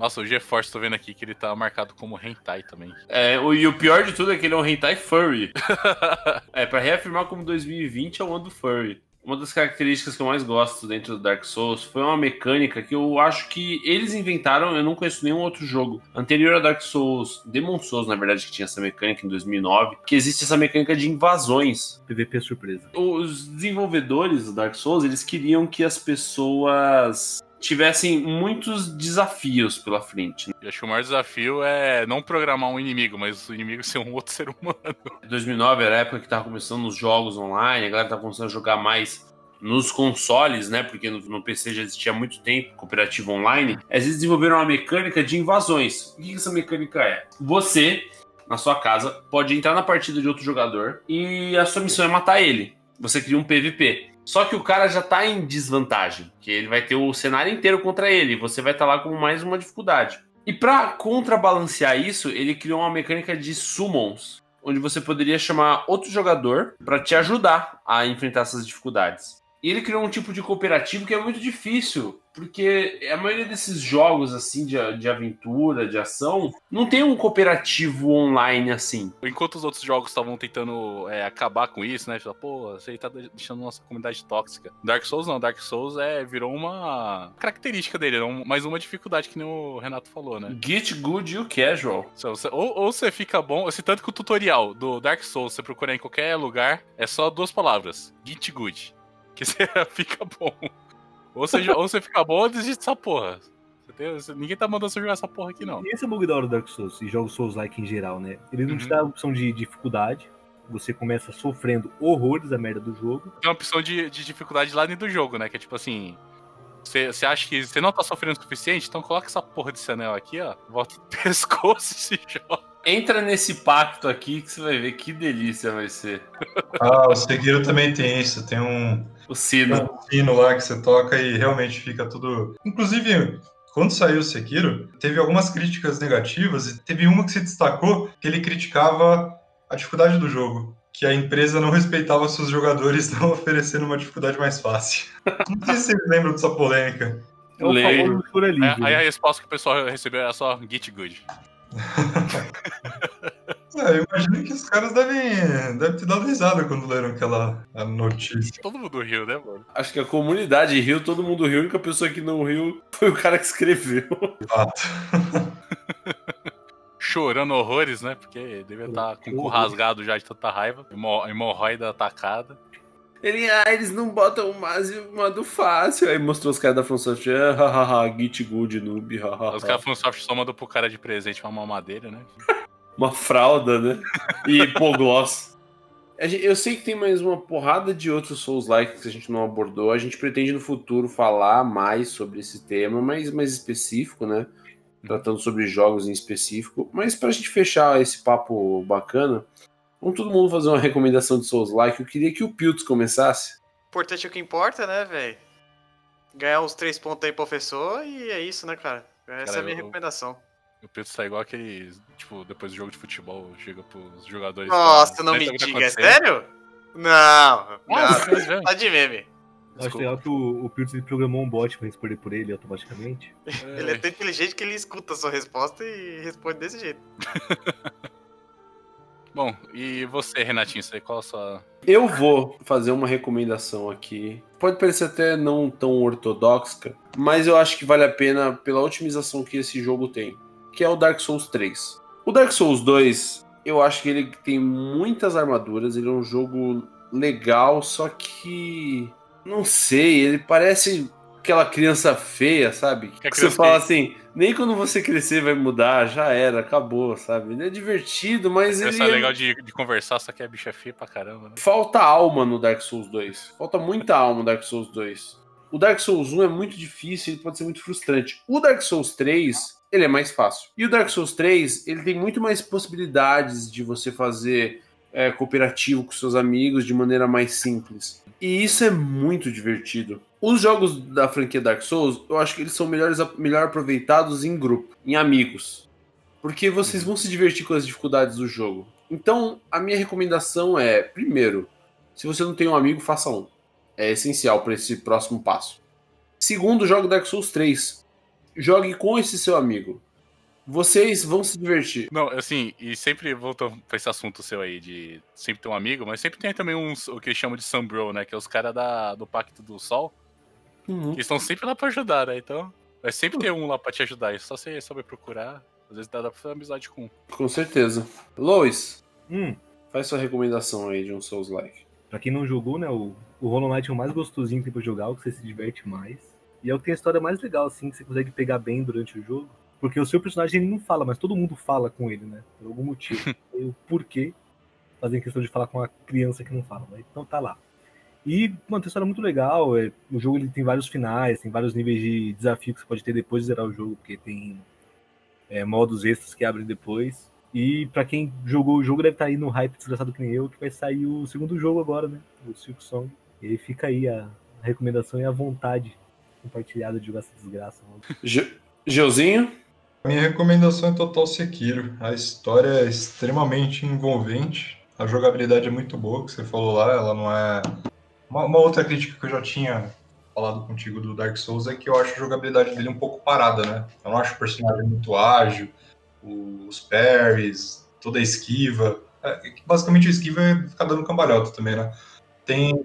Nossa, o GeForce, tô vendo aqui que ele tá marcado como hentai também. É, o- e o pior de tudo é que ele é um hentai furry. é, pra reafirmar como 2020 é o ano do furry. Uma das características que eu mais gosto dentro do Dark Souls foi uma mecânica que eu acho que eles inventaram, eu não conheço nenhum outro jogo anterior a Dark Souls, Demon Souls, na verdade, que tinha essa mecânica em 2009, que existe essa mecânica de invasões. PVP surpresa. Os desenvolvedores do Dark Souls, eles queriam que as pessoas tivessem muitos desafios pela frente. E acho que o maior desafio é não programar um inimigo, mas o inimigo ser um outro ser humano. 2009 era a época que tava começando os jogos online, a galera tava começando a jogar mais nos consoles, né? Porque no, no PC já existia há muito tempo cooperativo online. Eles desenvolveram uma mecânica de invasões. O que que essa mecânica é? Você, na sua casa, pode entrar na partida de outro jogador e a sua missão é matar ele. Você cria um PVP. Só que o cara já tá em desvantagem, que ele vai ter o cenário inteiro contra ele, você vai estar lá com mais uma dificuldade. E pra contrabalancear isso, ele criou uma mecânica de summons, onde você poderia chamar outro jogador pra te ajudar a enfrentar essas dificuldades. E ele criou um tipo de cooperativo que é muito difícil, porque a maioria desses jogos assim de, de aventura, de ação, não tem um cooperativo online assim. Enquanto os outros jogos estavam tentando é, acabar com isso, né? Tipo, pô, você tá deixando nossa comunidade tóxica. Dark Souls não, Dark Souls é, virou uma característica dele, um- mais uma dificuldade que nem o Renato falou, né? Get good you casual. Se você- ou, ou você fica bom, esse tanto que o tutorial do Dark Souls, você procurar em qualquer lugar, é só duas palavras: Git Good. Que você fica bom. Ou você, ou você fica bom ou desiste dessa porra. Ninguém tá mandando você jogar essa porra aqui, não. E esse é o bug da hora do Dark Souls e jogos Souls-like em geral, né? Ele não te Uhum. dá a opção de dificuldade. Você começa sofrendo horrores a merda do jogo. Tem uma opção de, de dificuldade lá dentro do jogo, né? Que é tipo assim. Você acha que você não tá sofrendo o suficiente? Então coloca essa porra desse anel aqui, ó. Volta o pescoço e se joga. Entra nesse pacto aqui que você vai ver que delícia vai ser. Ah, o Sekiro também tem isso. Tem um, O sino. um sino lá que você toca e realmente fica tudo. Inclusive, quando saiu o Sekiro, teve algumas críticas negativas e teve uma que se destacou que ele criticava a dificuldade do jogo. Que a empresa não respeitava seus jogadores, não oferecendo uma dificuldade mais fácil. Não sei se vocês lembram dessa polêmica. É o Lembro. famoso fura livre. Aí, aí a né? resposta que o pessoal recebeu era só Git Good. É, eu imagino que os caras devem, devem ter dado risada quando leram aquela notícia. Todo mundo riu, né, mano? Acho que a comunidade riu, todo mundo riu. A única pessoa que não riu foi o cara que escreveu. Fato. Chorando horrores, né? Porque devia estar com o cu rasgado já de tanta raiva. Hemo- Hemorroida atacada. Ele, ah, eles não botam o modo fácil. Aí mostrou os caras da FromSoft, ah, hahaha, git good, noob, hahaha. Os caras foram soft só mandou pro cara de presente uma mamadeira, né? Uma fralda, né? E hipogloss. A Eu sei que tem mais uma porrada de outros Souls-like que a gente não abordou. A gente pretende no futuro falar mais sobre esse tema, mais, mais específico, né? Tratando sobre jogos em específico. Mas pra gente fechar esse papo bacana, vamos todo mundo fazer uma recomendação de Souls-like. Eu queria que o Piltz começasse. Importante é o que importa, né, velho? Ganhar uns três pontos aí, professor, e é isso, né, cara? Essa Cara, é a minha eu- recomendação. O Pedro tá igual aquele, tipo, depois do jogo de futebol, chega pros jogadores. Nossa, fala, não "Sabe me tá diga, é acontecendo?" sério? Não, Ah, não, tá de meme. Eu acho legal que o, o Piltz programou um bot pra responder por ele automaticamente. Ele é tão inteligente que ele escuta a sua resposta e responde desse jeito. Bom, e você, Renatinho, você, qual a sua. Eu vou fazer uma recomendação aqui. Pode parecer até não tão ortodoxa, mas eu acho que vale a pena pela otimização que esse jogo tem, que é o Dark Souls 3. O Dark Souls 2, eu acho que ele tem muitas armaduras, ele é um jogo legal, só que não sei, ele parece aquela criança feia, sabe? Que Que, você fala feia. assim, nem quando você crescer vai mudar, já era, acabou, sabe? Ele é divertido, mas ele é é- legal de, de conversar, só que a bicha é feia pra caramba, né? Falta alma no Dark Souls 2. Falta muita alma no Dark Souls 2. O Dark Souls 1 é muito difícil, ele pode ser muito frustrante. O Dark Souls 3, ele é mais fácil. E o Dark Souls 3, ele tem muito mais possibilidades de você fazer é, cooperativo com seus amigos de maneira mais simples. E isso é muito divertido. Os jogos da franquia Dark Souls, eu acho que eles são melhores, melhor aproveitados em grupo, em amigos. Porque vocês vão se divertir com as dificuldades do jogo. Então, a minha recomendação é, primeiro, se você não tem um amigo, faça um. É essencial para esse próximo passo. Segundo, jogue Dark Souls 3. Jogue com esse seu amigo. Vocês vão se divertir. Não, assim, e sempre voltando pra esse assunto seu aí, de sempre ter um amigo, mas sempre tem também uns, o que eles chamam de Sunbro, né? Que é os caras do Pacto do Sol, Uhum. que estão sempre lá pra ajudar, né? Então, vai sempre ter um lá pra te ajudar, é só você saber procurar. Às vezes dá dá pra fazer amizade com um. Com certeza. Lois, Hum, faz sua recomendação aí de um Souls-like. pra quem não jogou, né, o, o Hollow Knight é o mais gostosinho que tem pra jogar, o que você se diverte mais. E é o que tem a história mais legal, assim, que você consegue pegar bem durante o jogo. Porque o seu personagem ele não fala, mas todo mundo fala com ele, né? Por algum motivo. o porquê fazem questão de falar com uma criança que não fala, né? Então tá lá. E, mano, tem uma história muito legal. é, o jogo ele tem vários finais, tem vários níveis de desafio que você pode ter depois de zerar o jogo, porque tem é, modos extras que abrem depois. E pra quem jogou o jogo deve estar aí no hype desgraçado que nem eu, que vai sair o segundo jogo agora, né? O Silk Song. E aí fica aí a, a recomendação e a vontade compartilhada de jogar essa desgraça. Ge- Geuzinho? Minha recomendação é Total Sekiro. A história é extremamente envolvente. A jogabilidade é muito boa, que você falou lá. Ela não é. Uma, uma outra crítica que eu já tinha falado contigo do Dark Souls é que eu acho a jogabilidade dele um pouco parada, né? Eu não acho o personagem muito ágil, os parries, toda a esquiva. É, basicamente a esquiva é ficar dando cambalhota também, né? Tem,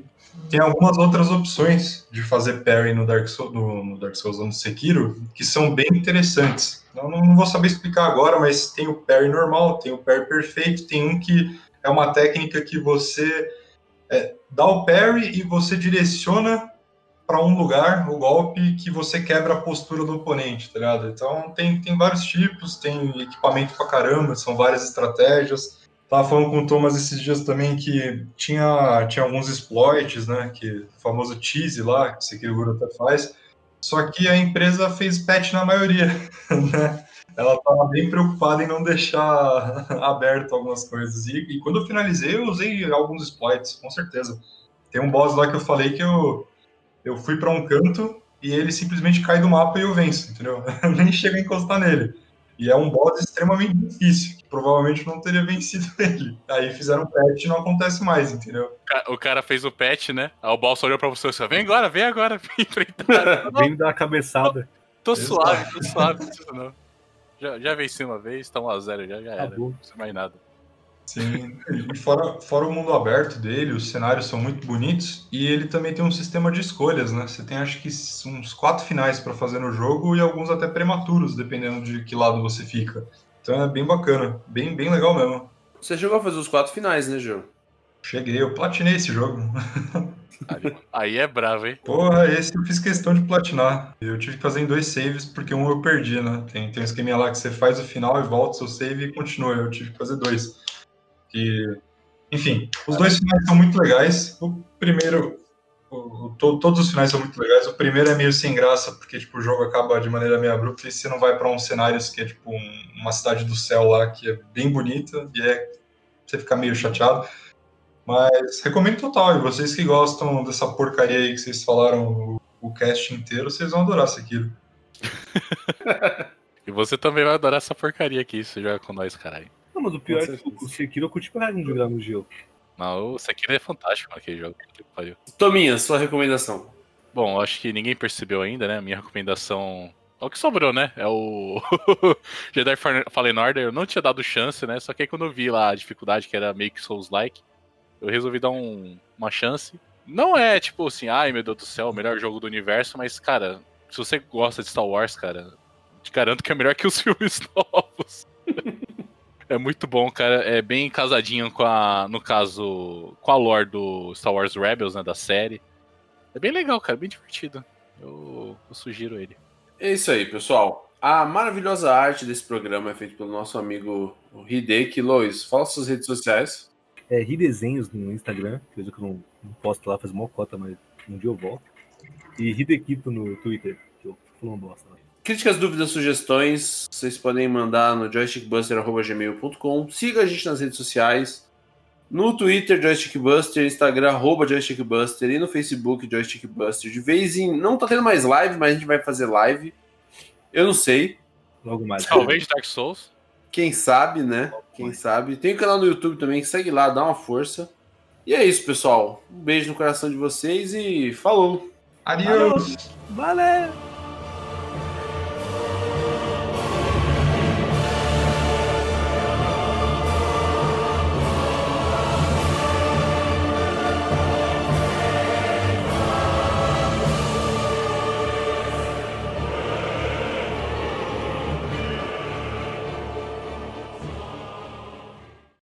tem algumas outras opções de fazer parry no Dark, Souls, no, no Dark Souls, no Sekiro, que são bem interessantes. Eu não, não vou saber explicar agora, mas tem o parry normal, tem o parry perfeito, tem um que é uma técnica que você é, dá o parry e você direciona para um lugar o golpe que você quebra a postura do oponente, tá ligado? Então tem, tem vários tipos, tem equipamento pra caramba, são várias estratégias. Tava falando com o Thomas esses dias também que tinha, tinha alguns exploits, né? Que o famoso cheese lá, que o Sekiguro até faz. Só que a empresa fez patch na maioria, né? Ela estava bem preocupada em não deixar aberto algumas coisas. E, e, quando eu finalizei, eu usei alguns exploits, com certeza. Tem um boss lá que eu falei que eu, eu fui para um canto e ele simplesmente cai do mapa e eu venço, entendeu? Eu nem chego a encostar nele. E é um boss extremamente difícil, provavelmente não teria vencido ele. Aí fizeram patch e não acontece mais, entendeu? O cara fez o patch, né? Aí o boss olhou pra você e disse, vem agora, vem agora, vem enfrentar. vem dar a cabeçada. Tô, tô suave, tô suave, não Já, já venci uma vez, tá 1x0 já, já era. Não precisa mais nada. Sim, e fora, fora o mundo aberto dele, os cenários são muito bonitos e ele também tem um sistema de escolhas, né? Você tem acho que uns quatro finais para fazer no jogo e alguns até prematuros, dependendo de que lado você fica. Então é bem bacana, bem, bem legal mesmo. Você chegou a fazer os quatro finais, né, João? Cheguei, eu platinei esse jogo. Aí é bravo, hein? Porra, esse eu fiz questão de platinar. Eu tive que fazer em dois saves, porque um eu perdi, né? Tem, tem um esqueminha lá que você faz o final e volta seu save e continua. Eu tive que fazer dois. Que, enfim, os dois finais são muito legais. O primeiro, o, o, to, todos os finais são muito legais. O primeiro é meio sem graça, porque tipo, o jogo acaba de maneira meio abrupta e você não vai para um cenário que é tipo um, uma cidade do céu lá que é bem bonita e é você fica meio chateado. Mas recomendo total. E vocês que gostam dessa porcaria aí que vocês falaram o, o cast inteiro, vocês vão adorar isso aqui. e você também vai adorar essa porcaria aqui, você joga com nós, caralho. Não, mas o pior é que o Sekiro eu curti pra caralho jogar no gelo. Não, o Sekiro é fantástico aquele jogo. Tominha, sua recomendação. Bom, acho que ninguém percebeu ainda, né? Minha recomendação é o que sobrou, né? É o Jedi Fallen Order. Eu não tinha dado chance, né? Só que aí quando eu vi lá a dificuldade, que era meio que Souls-like, eu resolvi dar um, uma chance. Não é tipo assim, ai meu Deus do céu, o melhor jogo do universo, mas, cara, se você gosta de Star Wars, cara, te garanto que é melhor que os filmes novos. É muito bom, cara. É bem casadinho com a, no caso, com a lore do Star Wars Rebels, né, da série. É bem legal, cara, bem divertido. Eu, eu sugiro ele. É isso aí, pessoal. A maravilhosa arte desse programa é feita pelo nosso amigo Hideki. Lois, fala suas redes sociais. É, Ridesenhos no Instagram, que eu não, não posto lá, faz mó cota, mas um dia eu volto. E Hidekito no Twitter, que eu falo uma bosta lá. Críticas, dúvidas, sugestões, vocês podem mandar no joystickbuster.gmail.com. Siga a gente nas redes sociais. No Twitter, Joystickbuster, Instagram, arroba Joystickbuster e no Facebook, Joystickbuster. De vez em. Não tá tendo mais live, mas a gente vai fazer live. Eu não sei. Logo mais. Talvez Dark Souls. Quem sabe, né? Quem sabe. Tem o um canal no YouTube também, segue lá, dá uma força. E é isso, pessoal. Um beijo no coração de vocês e falou. Adiós. Valeu.